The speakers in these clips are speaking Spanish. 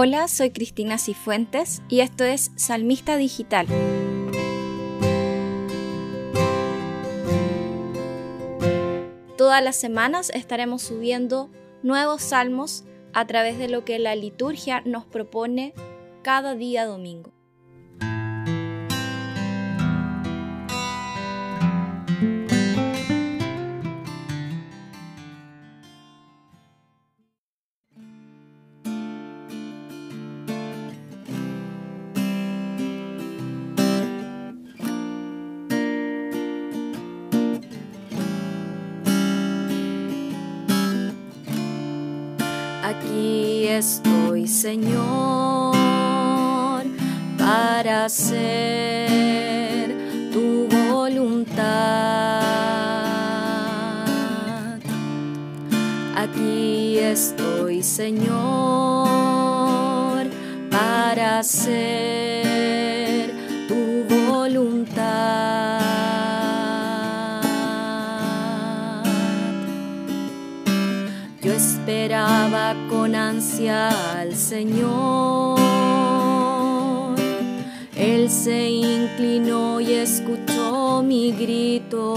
Hola, soy Cristina Cifuentes y esto es Salmista Digital. Todas las semanas estaremos subiendo nuevos salmos a través de lo que la liturgia nos propone cada día domingo. Aquí estoy, Señor, para hacer tu voluntad. Aquí estoy, Señor, para hacer Yo esperaba con ansia al Señor. Él se inclinó y escuchó mi grito.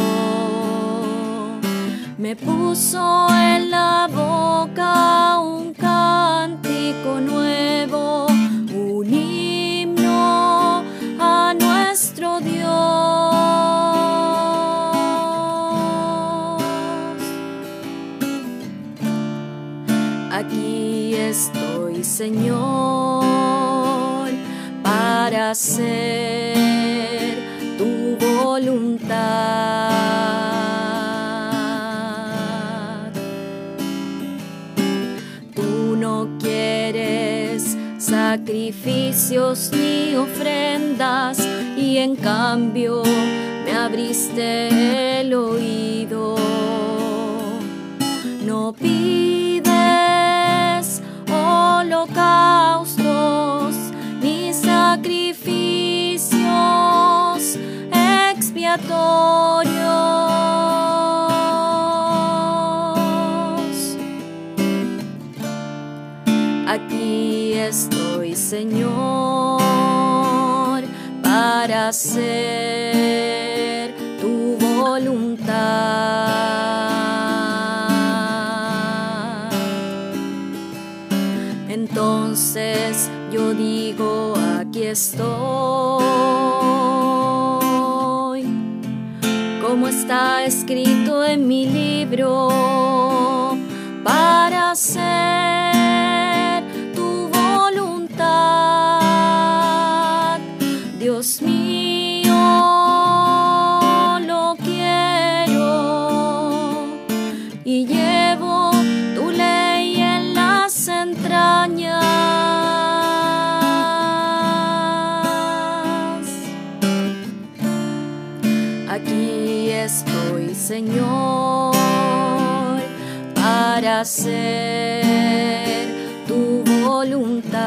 Me puso en la boca un cántico nuevo, Aquí estoy, Señor, para hacer tu voluntad. Tú no quieres sacrificios ni ofrendas y en cambio me abriste el oído. No expiatorios. Aquí estoy, Señor, para hacer tu voluntad. Entonces yo digo, aquí estoy, está escrito en mi libro, para hacer tu voluntad, Dios mío, Señor, para hacer tu voluntad.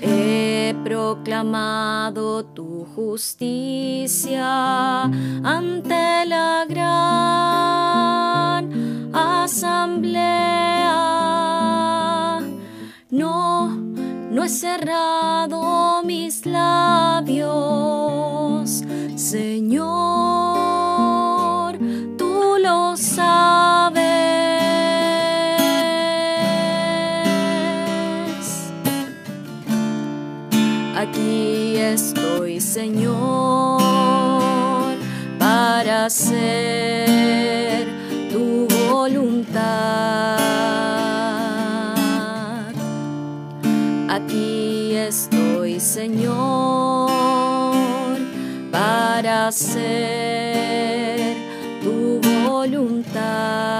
He proclamado tu justicia ante la gran asamblea. He cerrado mis labios, Señor, para hacer tu voluntad.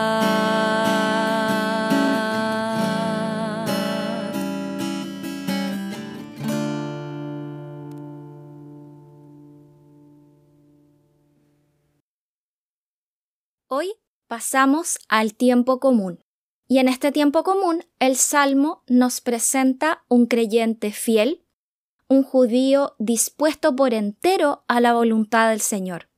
Hoy pasamos al tiempo común. Y en este tiempo común, el Salmo nos presenta un creyente fiel, un judío dispuesto por entero a la voluntad del Señor.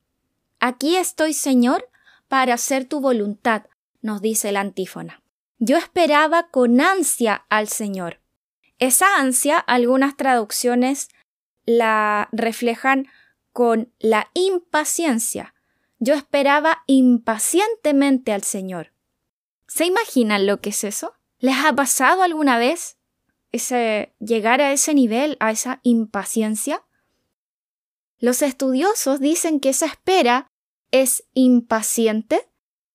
Aquí estoy, Señor, para hacer tu voluntad, nos dice la antífona. Yo esperaba con ansia al Señor. Esa ansia, algunas traducciones la reflejan con la impaciencia. Yo esperaba impacientemente al Señor. ¿Se imaginan lo que es eso? ¿Les ha pasado alguna vez ese llegar a ese nivel, a esa impaciencia? Los estudiosos dicen que esa espera es impaciente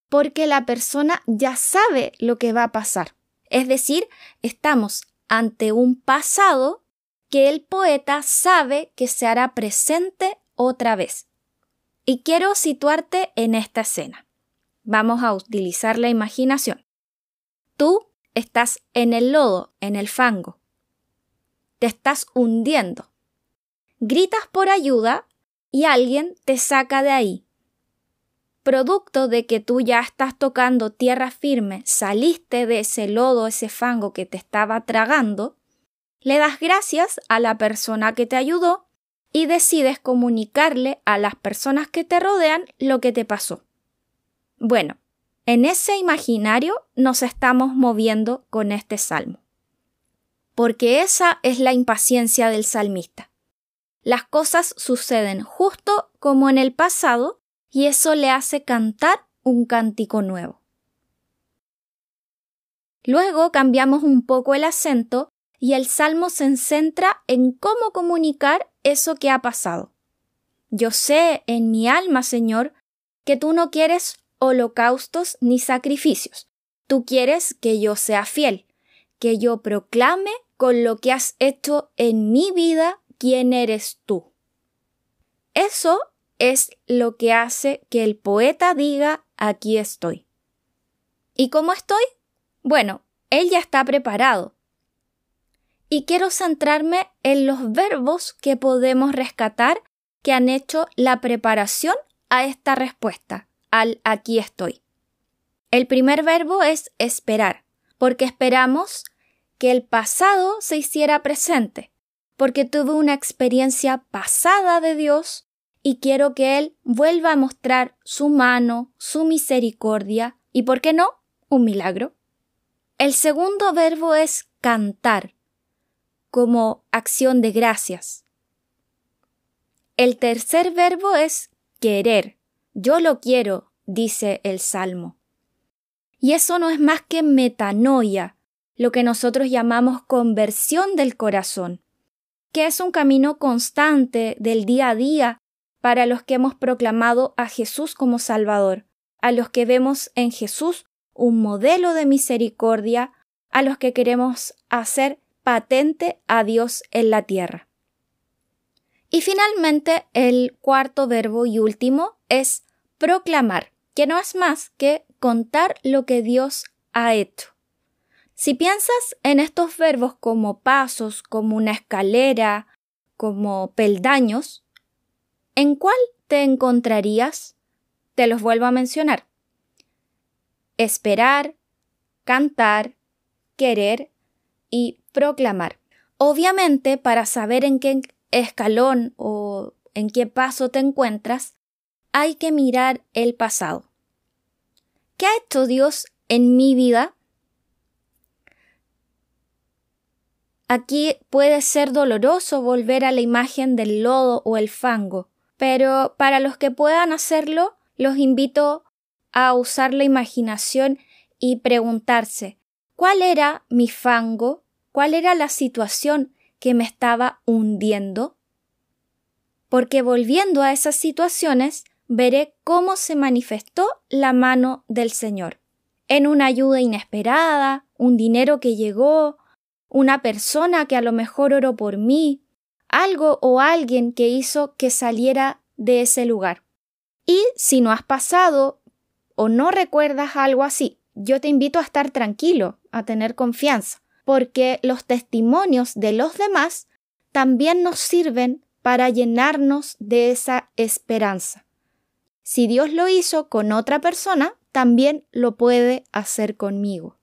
porque la persona ya sabe lo que va a pasar. Es decir, estamos ante un pasado que el poeta sabe que se hará presente otra vez. Y quiero situarte en esta escena. Vamos a utilizar la imaginación. Tú estás en el lodo, en el fango. Te estás hundiendo. Gritas por ayuda y alguien te saca de ahí. Producto de que tú ya estás tocando tierra firme, saliste de ese lodo, ese fango que te estaba tragando, le das gracias a la persona que te ayudó y decides comunicarle a las personas que te rodean lo que te pasó. Bueno, en ese imaginario nos estamos moviendo con este salmo. Porque esa es la impaciencia del salmista. Las cosas suceden justo como en el pasado y eso le hace cantar un cántico nuevo. Luego cambiamos un poco el acento y el salmo se centra en cómo comunicar eso que ha pasado. Yo sé en mi alma, Señor, que tú no quieres holocaustos ni sacrificios. Tú quieres que yo sea fiel, que yo proclame con lo que has hecho en mi vida quién eres tú. Eso es lo que hace que el poeta diga aquí estoy. ¿Y cómo estoy? Bueno, él ya está preparado y quiero centrarme en los verbos que podemos rescatar que han hecho la preparación a esta respuesta, al aquí estoy. El primer verbo es esperar, porque esperamos que el pasado se hiciera presente, porque tuve una experiencia pasada de Dios y quiero que Él vuelva a mostrar su mano, su misericordia y, ¿por qué no?, un milagro. El segundo verbo es cantar, como acción de gracias. El tercer verbo es querer. Yo lo quiero, dice el Salmo. Y eso no es más que metanoia, lo que nosotros llamamos conversión del corazón, que es un camino constante del día a día para los que hemos proclamado a Jesús como Salvador, a los que vemos en Jesús un modelo de misericordia, a los que queremos hacer patente a Dios en la tierra. Y finalmente, el cuarto verbo y último es proclamar, que no es más que contar lo que Dios ha hecho. Si piensas en estos verbos como pasos, como una escalera, como peldaños, ¿en cuál te encontrarías? Te los vuelvo a mencionar. Esperar, cantar, querer y proclamar. Obviamente, para saber en qué escalón o en qué paso te encuentras, hay que mirar el pasado. ¿Qué ha hecho Dios en mi vida? Aquí puede ser doloroso volver a la imagen del lodo o el fango, pero para los que puedan hacerlo, los invito a usar la imaginación y preguntarse ¿cuál era mi fango cuál era la situación que me estaba hundiendo? Porque volviendo a esas situaciones, veré cómo se manifestó la mano del Señor. En una ayuda inesperada, un dinero que llegó, una persona que a lo mejor oró por mí, algo o alguien que hizo que saliera de ese lugar. Y si no has pasado o no recuerdas algo así, yo te invito a estar tranquilo, a tener confianza porque los testimonios de los demás también nos sirven para llenarnos de esa esperanza. Si Dios lo hizo con otra persona, también lo puede hacer conmigo.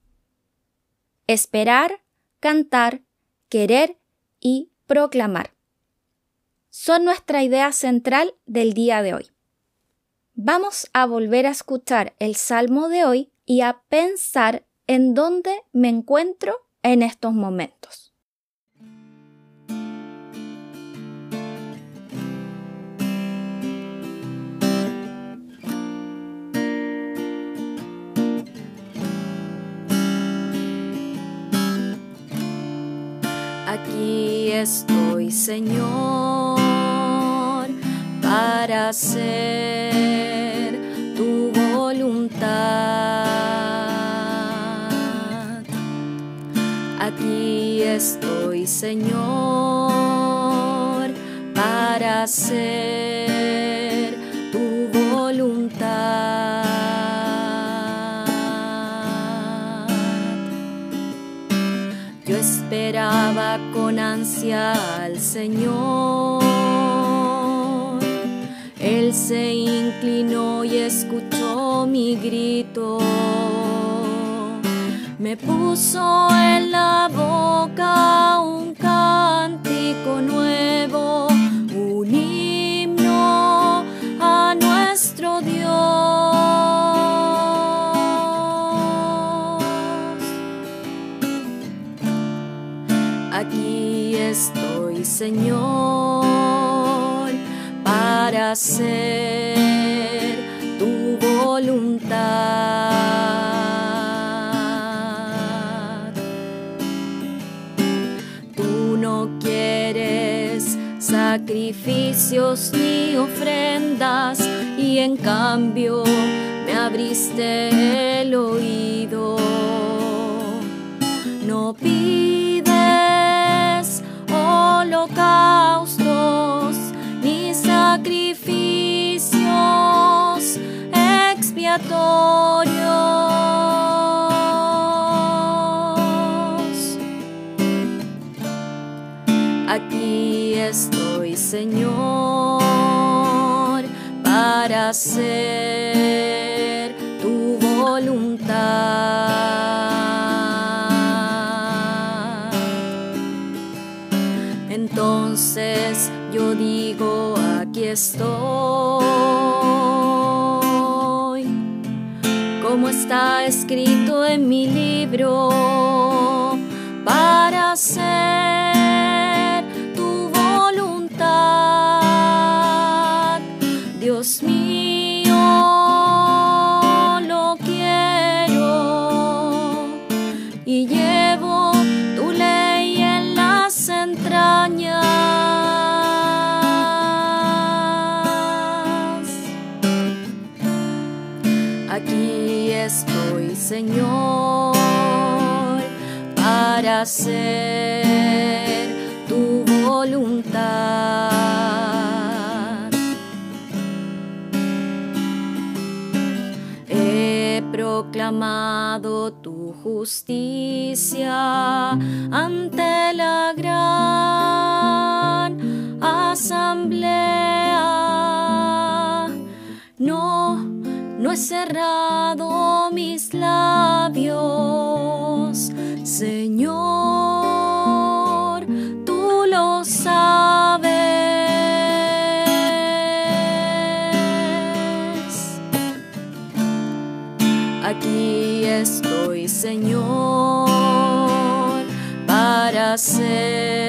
Esperar, cantar, querer y proclamar. Son nuestra idea central del día de hoy. Vamos a volver a escuchar el Salmo de hoy y a pensar en dónde me encuentro en estos momentos. Aquí estoy, Señor, para hacer tu voluntad. Aquí estoy, Señor, para hacer esperaba con ansia al Señor. Él se inclinó y escuchó mi grito. Me puso en la boca un cántico nuevo, Señor, para hacer tu voluntad. Tú no quieres sacrificios ni ofrendas y en cambio me abriste el oído. No pides holocaustos ni sacrificios expiatorios. Aquí estoy, Señor, para hacer tu voluntad. Yo digo, aquí estoy, como está escrito en mi libro, para hacer tu voluntad, Dios mío, Señor, para hacer tu voluntad. He proclamado tu justicia ante la gran asamblea. No he cerrado mis labios, Señor, tú lo sabes. Aquí estoy, Señor, para hacer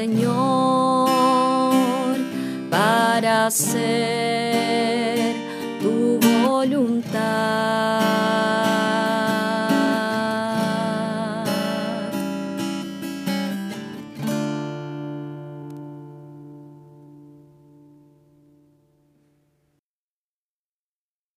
Señor, para hacer